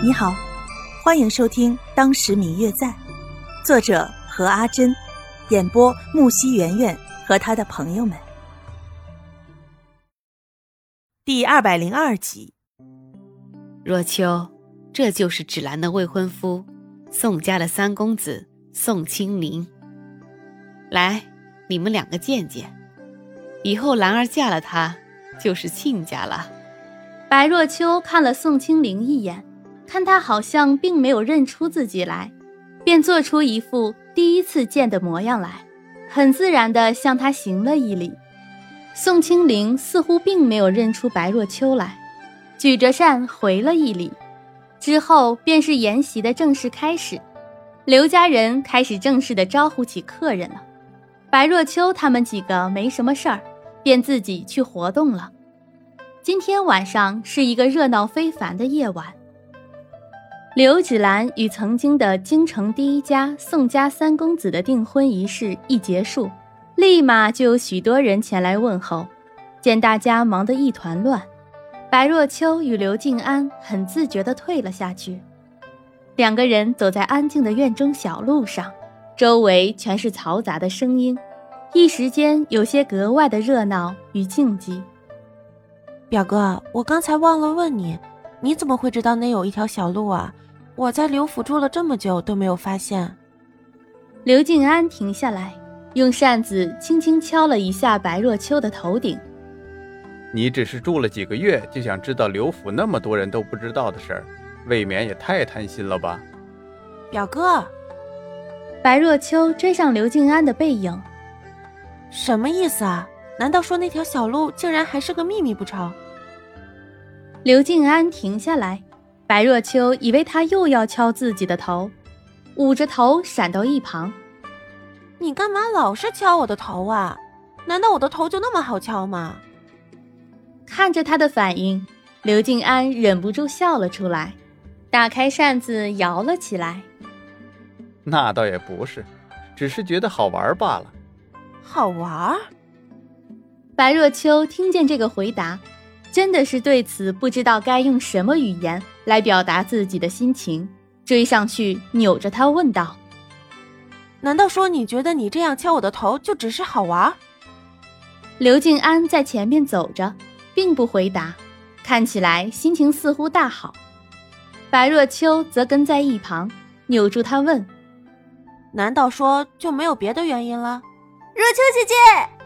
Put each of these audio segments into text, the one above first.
你好，欢迎收听《当时明月在》，作者何阿珍，演播木西圆圆和他的朋友们。第二百零二集。若秋，这就是芷兰的未婚夫，宋家的三公子宋清龄。来，你们两个见见，以后兰儿嫁了他，就是亲家了。白若秋看了宋清龄一眼。看他好像并没有认出自己来，便做出一副第一次见的模样来，很自然地向他行了一礼。宋清龄似乎并没有认出白若秋来，举着扇回了一礼。之后便是筵席的正式开始，刘家人开始正式的招呼起客人了。白若秋他们几个没什么事儿，便自己去活动了。今天晚上是一个热闹非凡的夜晚。刘芷兰与曾经的京城第一家宋家三公子的订婚仪式一结束，立马就有许多人前来问候。见大家忙得一团乱，白若秋与刘静安很自觉地退了下去。两个人走在安静的院中小路上，周围全是嘈杂的声音，一时间有些格外的热闹与静寂。表哥，我刚才忘了问你，你怎么会知道那有一条小路啊？我在刘府住了这么久都没有发现。刘静安停下来，用扇子轻轻敲了一下白若秋的头顶。你只是住了几个月，就想知道刘府那么多人都不知道的事儿，未免也太贪心了吧？表哥，白若秋追上刘静安的背影，什么意思啊？难道说那条小路竟然还是个秘密不成？刘静安停下来。白若秋以为他又要敲自己的头，捂着头闪到一旁。你干嘛老是敲我的头啊？难道我的头就那么好敲吗？看着他的反应，刘静安忍不住笑了出来，打开扇子摇了起来。那倒也不是，只是觉得好玩罢了。好玩？白若秋听见这个回答。真的是对此不知道该用什么语言来表达自己的心情，追上去扭着他问道：“难道说你觉得你这样敲我的头就只是好玩？”刘静安在前面走着，并不回答，看起来心情似乎大好。白若秋则跟在一旁，扭住他问：“难道说就没有别的原因了？”若秋姐姐。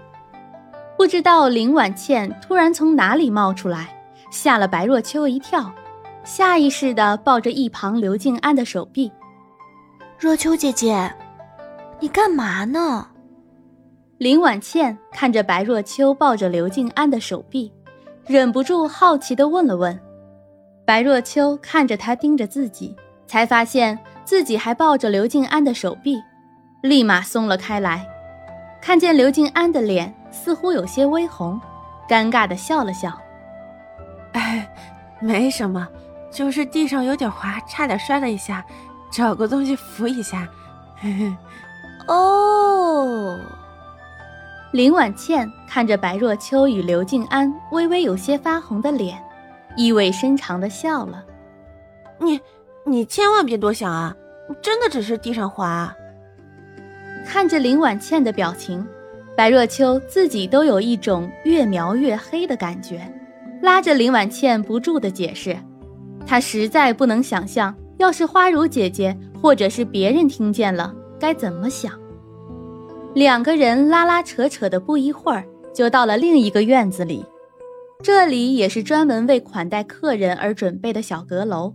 不知道林婉倩突然从哪里冒出来，吓了白若秋一跳，下意识地抱着一旁刘静安的手臂。若秋姐姐，你干嘛呢？林婉倩看着白若秋抱着刘静安的手臂，忍不住好奇地问了问。白若秋看着他盯着自己，才发现自己还抱着刘静安的手臂，立马松了开来。看见刘静安的脸似乎有些微红，尴尬的笑了笑。哎，没什么，就是地上有点滑，差点摔了一下，找个东西扶一下。哦，林婉倩看着白若秋与刘静安微微有些发红的脸，意味深长的笑了。你，你千万别多想啊，真的只是地上滑。看着林婉倩的表情，白若秋自己都有一种越描越黑的感觉，拉着林婉倩不住的解释。她实在不能想象，要是花如姐姐或者是别人听见了该怎么想。两个人拉拉扯扯的，不一会儿就到了另一个院子里，这里也是专门为款待客人而准备的小阁楼。